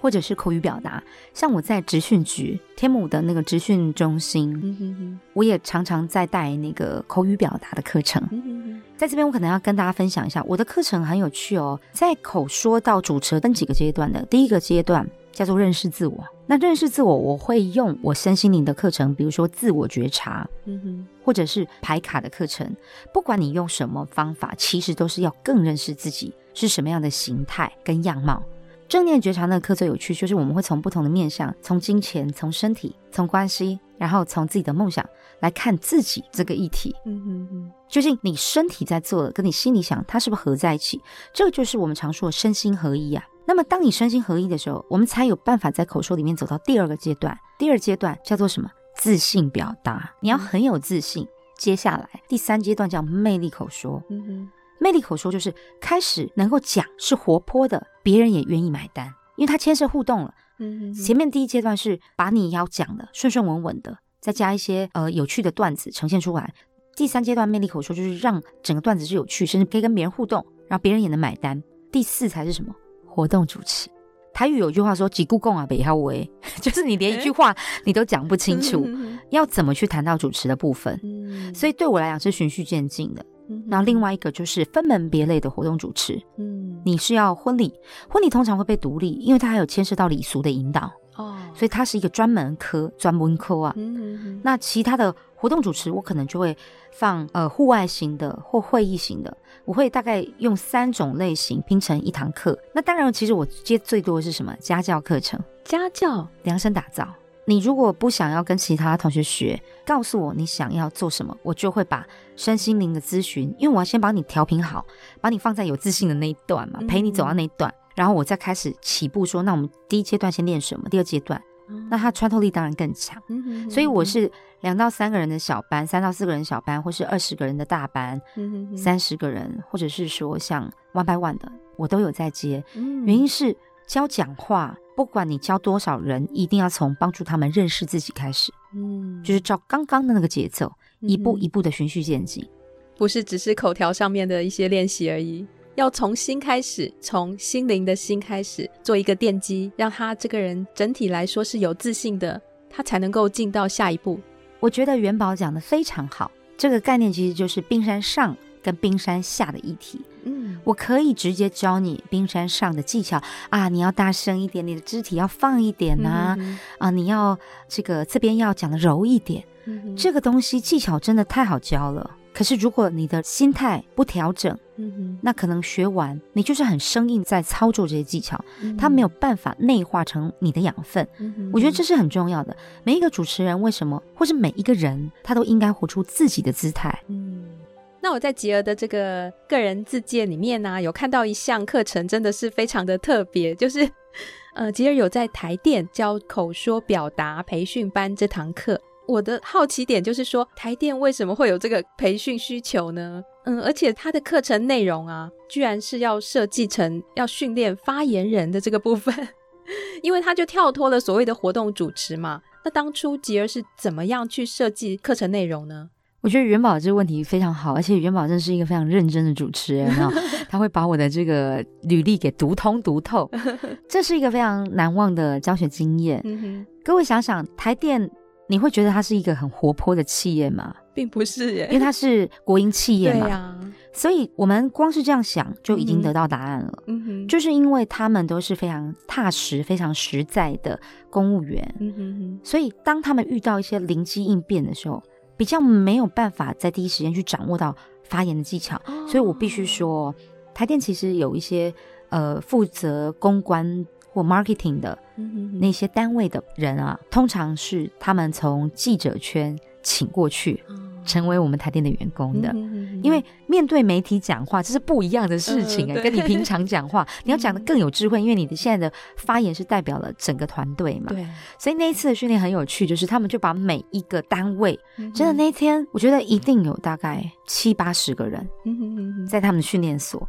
或者是口语表达。像我在职训局天母的那个职训中心，我也常常在带那个口语表达的课程。嗯在这边，我可能要跟大家分享一下我的课程很有趣哦。在口说到主持分几个阶段的，第一个阶段叫做认识自我。那认识自我，我会用我身心灵的课程，比如说自我觉察，嗯哼，或者是排卡的课程。不管你用什么方法，其实都是要更认识自己是什么样的形态跟样貌。正念觉察那个课最有趣，就是我们会从不同的面向，从金钱、从身体、从关系，然后从自己的梦想。来看自己这个议题，嗯哼哼，究竟你身体在做的，跟你心里想，它是不是合在一起？这个就是我们常说的身心合一啊。那么，当你身心合一的时候，我们才有办法在口说里面走到第二个阶段。第二阶段叫做什么？自信表达，你要很有自信。嗯、接下来第三阶段叫魅力口说，嗯哼，魅力口说就是开始能够讲，是活泼的，别人也愿意买单，因为它牵涉互动了。嗯，前面第一阶段是把你要讲的顺顺稳稳的。再加一些呃有趣的段子呈现出来。第三阶段魅力口说就是让整个段子是有趣，甚至可以跟别人互动，然后别人也能买单。第四才是什么？活动主持，台语有句话说“几故共啊北好为”，就是你连一句话你都讲不清楚，要怎么去谈到主持的部分？所以对我来讲是循序渐进的。然后另外一个就是分门别类的活动主持。嗯，你是要婚礼，婚礼通常会被独立，因为它还有牵涉到礼俗的引导。哦，所以它是一个专门科，专门科啊。嗯，那其他的活动主持，我可能就会放呃户外型的或会议型的。我会大概用三种类型拼成一堂课。那当然，其实我接最多的是什么？家教课程，家教量身打造。你如果不想要跟其他同学学，告诉我你想要做什么，我就会把身心灵的咨询，因为我要先把你调频好，把你放在有自信的那一段嘛，陪你走到那一段，嗯、然后我再开始起步说，那我们第一阶段先练什么？第二阶段，嗯、那它穿透力当然更强。所以我是两到三个人的小班，三到四个人小班，或是二十个人的大班，三十、个人，或者是说像 one by one 的，我都有在接。嗯、原因是教讲话。不管你教多少人，一定要从帮助他们认识自己开始，嗯，就是照刚刚的那个节奏，一步一步的循序渐进，不是只是口条上面的一些练习而已，要从心开始，从心灵的心开始做一个奠基，让他这个人整体来说是有自信的，他才能够进到下一步。我觉得元宝讲的非常好，这个概念其实就是冰山上跟冰山下的议题。嗯，我可以直接教你冰山上的技巧。啊，你要大声一点，你的肢体要放一点呐、啊，嗯、啊，你要这个这边要讲的柔一点，嗯、这个东西技巧真的太好教了。可是如果你的心态不调整，那可能学完你就是很生硬在操作这些技巧，嗯、它没有办法内化成你的养分。我觉得这是很重要的。每一个主持人为什么，或是每一个人，他都应该活出自己的姿态。嗯那我在吉儿的这个个人自荐里面呢、有看到一项课程，真的是非常的特别，就是，呃，吉儿有在台电教口说表达培训班这堂课。我的好奇点就是说，台电为什么会有这个培训需求呢？嗯，而且他的课程内容啊，居然是要设计成要训练发言人的这个部分，因为他就跳脱了所谓的活动主持嘛。那当初吉儿是怎么样去设计课程内容呢？我觉得元宝这个问题非常好，而且元宝真是一个非常认真的主持人啊，他会把我的这个履历给读通读透，这是一个非常难忘的教学经验。嗯、哼各位想想，台电你会觉得它是一个很活泼的企业吗？并不是耶，因为它是国营企业嘛。啊，所以我们光是这样想就已经得到答案了。嗯哼，就是因为他们都是非常踏实、非常实在的公务员。嗯哼，所以当他们遇到一些灵机应变的时候。比较没有办法在第一时间去掌握到发言的技巧，哦、所以我必须说，台电其实有一些呃负责公关或 marketing 的那些单位的人啊，通常是他们从记者圈请过去。哦成为我们台电的员工的，因为面对媒体讲话这是不一样的事情啊，跟你平常讲话，你要讲的更有智慧，因为你的现在的发言是代表了整个团队嘛。对，所以那一次的训练很有趣，就是他们就把每一个单位，真的那一天，我觉得一定有大概七八十个人，在他们的训练所，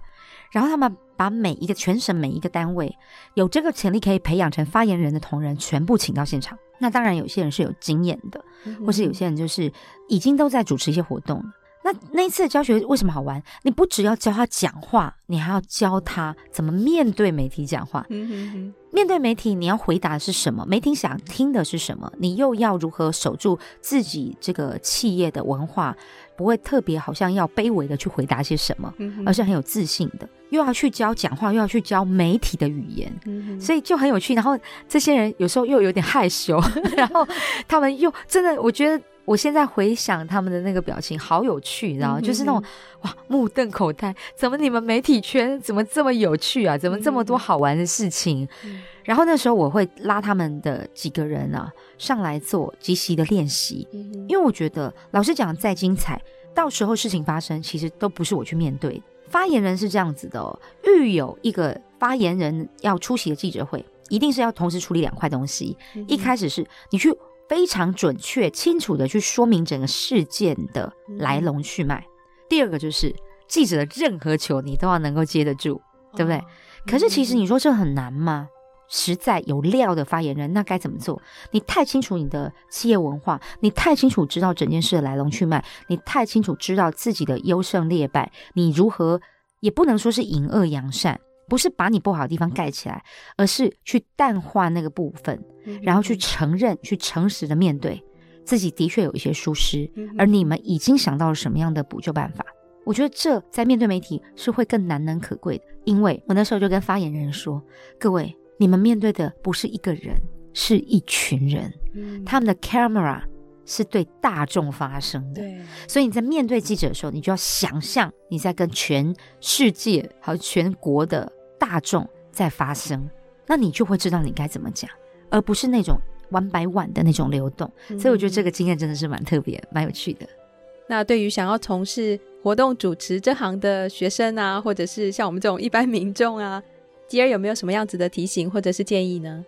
然后他们把每一个全省每一个单位有这个潜力可以培养成发言人的同仁全部请到现场。那当然，有些人是有经验的，或是有些人就是已经都在主持一些活动。那那一次的教学为什么好玩？你不只要教他讲话，你还要教他怎么面对媒体讲话。面对媒体，你要回答的是什么？媒体想听的是什么？你又要如何守住自己这个企业的文化？不会特别好像要卑微的去回答些什么，而是很有自信的。又要去教讲话，又要去教媒体的语言，嗯、所以就很有趣。然后这些人有时候又有点害羞，然后他们又真的，我觉得我现在回想他们的那个表情，好有趣，你知道吗？嗯、就是那种哇，目瞪口呆，怎么你们媒体圈怎么这么有趣啊？怎么这么多好玩的事情？嗯、然后那时候我会拉他们的几个人啊上来做即席的练习，嗯、因为我觉得老师讲的再精彩，到时候事情发生，其实都不是我去面对。发言人是这样子的哦，遇有一个发言人要出席的记者会，一定是要同时处理两块东西。嗯、一开始是你去非常准确、清楚的去说明整个事件的来龙去脉；嗯、第二个就是记者的任何球你都要能够接得住，哦、对不对？可是其实你说这很难吗？实在有料的发言人，那该怎么做？你太清楚你的企业文化，你太清楚知道整件事的来龙去脉，你太清楚知道自己的优胜劣败，你如何也不能说是隐恶扬善，不是把你不好的地方盖起来，而是去淡化那个部分，然后去承认、去诚实的面对自己的确有一些疏失，而你们已经想到了什么样的补救办法。我觉得这在面对媒体是会更难能可贵的，因为我那时候就跟发言人说：“各位，你们面对的不是一个人，是一群人，他们的 camera 是对大众发生的。所以你在面对记者的时候，你就要想象你在跟全世界还有全国的大众在发声，那你就会知道你该怎么讲，而不是那种 one by one 的那种流动。所以我觉得这个经验真的是蛮特别、蛮有趣的。那对于想要从事活动主持这行的学生啊，或者是像我们这种一般民众啊，吉尔有没有什么样子的提醒或者是建议呢？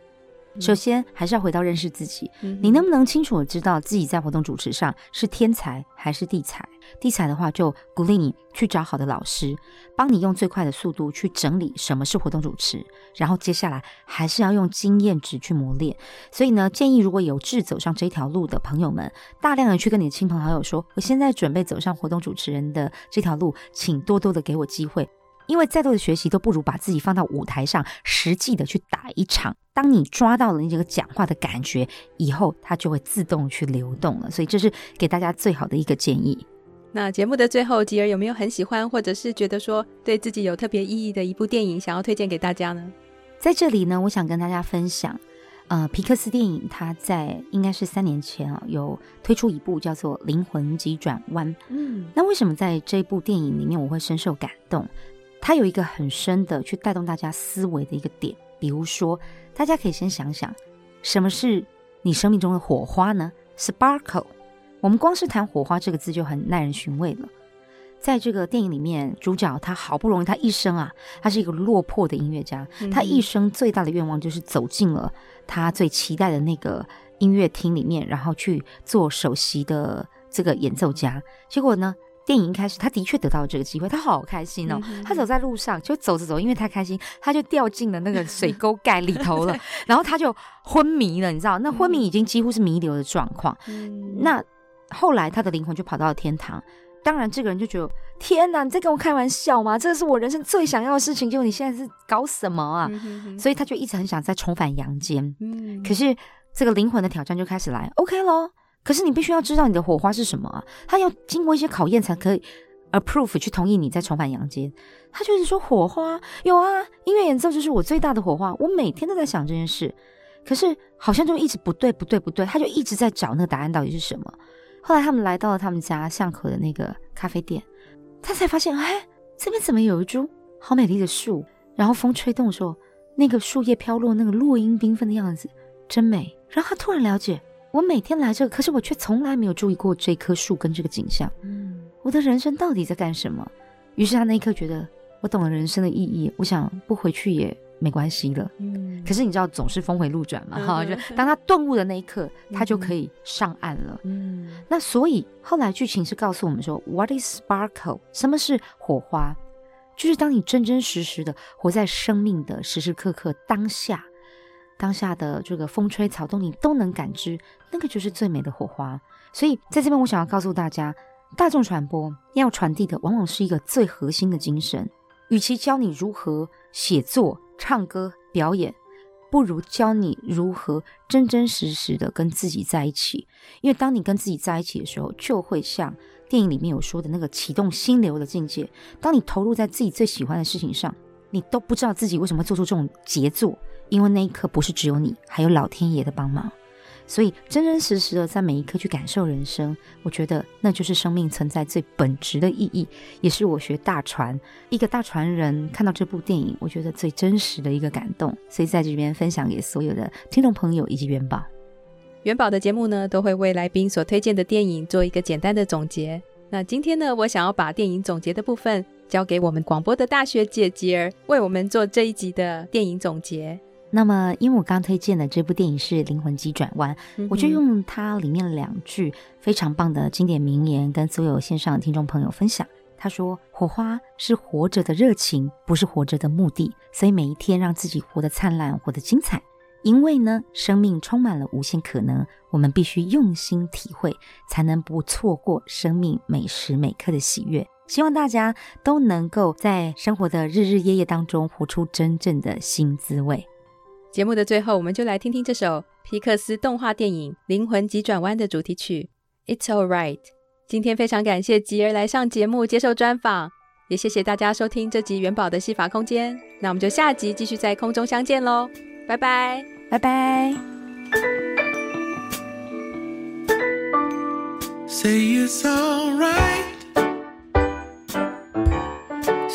首先，还是要回到认识自己。你能不能清楚的知道自己在活动主持上是天才还是地才？地才的话，就鼓励你去找好的老师，帮你用最快的速度去整理什么是活动主持。然后接下来还是要用经验值去磨练。所以呢，建议如果有志走上这条路的朋友们，大量的去跟你的亲朋好友说：“我现在准备走上活动主持人的这条路，请多多的给我机会。”因为再多的学习都不如把自己放到舞台上，实际的去打一场。当你抓到了你这个讲话的感觉以后，它就会自动去流动了。所以这是给大家最好的一个建议。那节目的最后，吉儿有没有很喜欢，或者是觉得说对自己有特别意义的一部电影，想要推荐给大家呢？在这里呢，我想跟大家分享，呃，皮克斯电影它在应该是三年前啊，有推出一部叫做《灵魂急转弯》。嗯，那为什么在这部电影里面我会深受感动？它有一个很深的去带动大家思维的一个点，比如说，大家可以先想想，什么是你生命中的火花呢？Sparkle。我们光是谈火花这个字就很耐人寻味了。在这个电影里面，主角他好不容易，他一生啊，他是一个落魄的音乐家，他一生最大的愿望就是走进了他最期待的那个音乐厅里面，然后去做首席的这个演奏家。结果呢？电影一开始，他的确得到了这个机会，他好开心哦。他走在路上，就走着走，因为太开心，他就掉进了那个水沟盖里头了，然后他就昏迷了。你知道，那昏迷已经几乎是弥留的状况。那后来他的灵魂就跑到了天堂。当然，这个人就觉得天哪，你在跟我开玩笑吗？这是我人生最想要的事情，结果你现在是搞什么啊？所以他就一直很想再重返阳间。可是这个灵魂的挑战就开始来，OK 咯。可是你必须要知道你的火花是什么啊？他要经过一些考验才可以 approve 去同意你再重返阳间。他就是说火花有啊，音乐演奏就是我最大的火花。我每天都在想这件事，可是好像就一直不对不对不对，他就一直在找那个答案到底是什么。后来他们来到了他们家巷口的那个咖啡店，他才发现，哎，这边怎么有一株好美丽的树？然后风吹动的时候，那个树叶飘落，那个落英缤纷的样子真美。然后他突然了解。我每天来这，可是我却从来没有注意过这棵树跟这个景象。嗯，我的人生到底在干什么？于是他那一刻觉得我懂了人生的意义。我想不回去也没关系了。嗯，可是你知道总是峰回路转嘛，哈、嗯。就当他顿悟的那一刻，他就可以上岸了。嗯，那所以后来剧情是告诉我们说，What is sparkle？什么是火花？就是当你真真实实的活在生命的时时刻刻当下。当下的这个风吹草动，你都能感知，那个就是最美的火花。所以在这边，我想要告诉大家，大众传播要传递的，往往是一个最核心的精神。与其教你如何写作、唱歌、表演，不如教你如何真真实实的跟自己在一起。因为当你跟自己在一起的时候，就会像电影里面有说的那个启动心流的境界。当你投入在自己最喜欢的事情上，你都不知道自己为什么做出这种杰作。因为那一刻不是只有你，还有老天爷的帮忙，所以真真实实的在每一刻去感受人生，我觉得那就是生命存在最本质的意义，也是我学大传一个大传人看到这部电影，我觉得最真实的一个感动。所以在这边分享给所有的听众朋友以及元宝。元宝的节目呢，都会为来宾所推荐的电影做一个简单的总结。那今天呢，我想要把电影总结的部分交给我们广播的大学姐姐儿，为我们做这一集的电影总结。那么，因为我刚推荐的这部电影是《灵魂急转弯》，嗯，我就用它里面两句非常棒的经典名言，跟所有线上的听众朋友分享。他说：“火花是活着的热情，不是活着的目的。所以每一天让自己活得灿烂，活得精彩，因为呢，生命充满了无限可能，我们必须用心体会，才能不错过生命每时每刻的喜悦。希望大家都能够在生活的日日夜夜当中，活出真正的新滋味。节目的最后，我们就来听听这首皮克斯动画电影《灵魂急转弯》的主题曲《It's All Right》。今天非常感谢吉儿来上节目接受专访，也谢谢大家收听这集元宝的戏法空间。那我们就下集继续在空中相见喽，拜拜，拜拜。Say it's all right.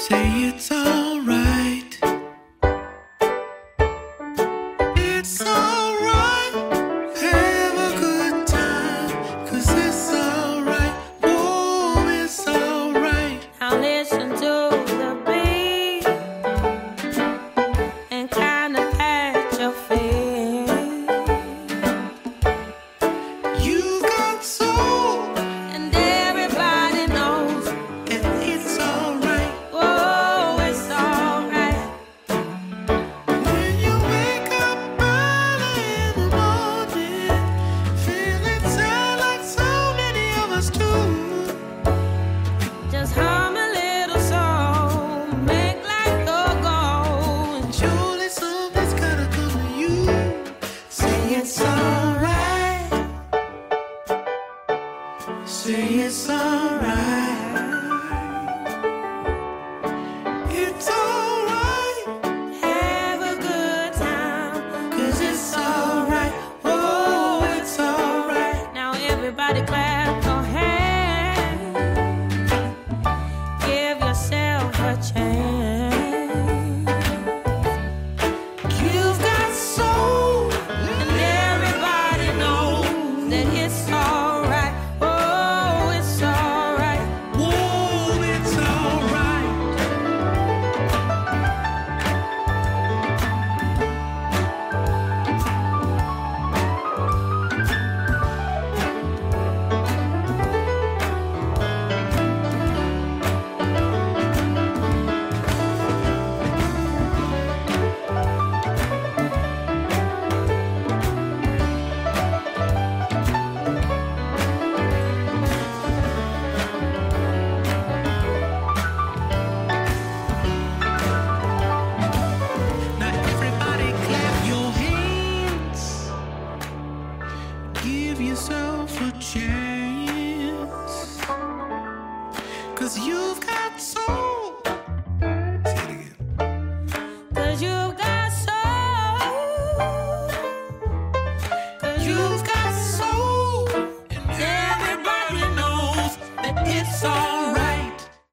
Say it's all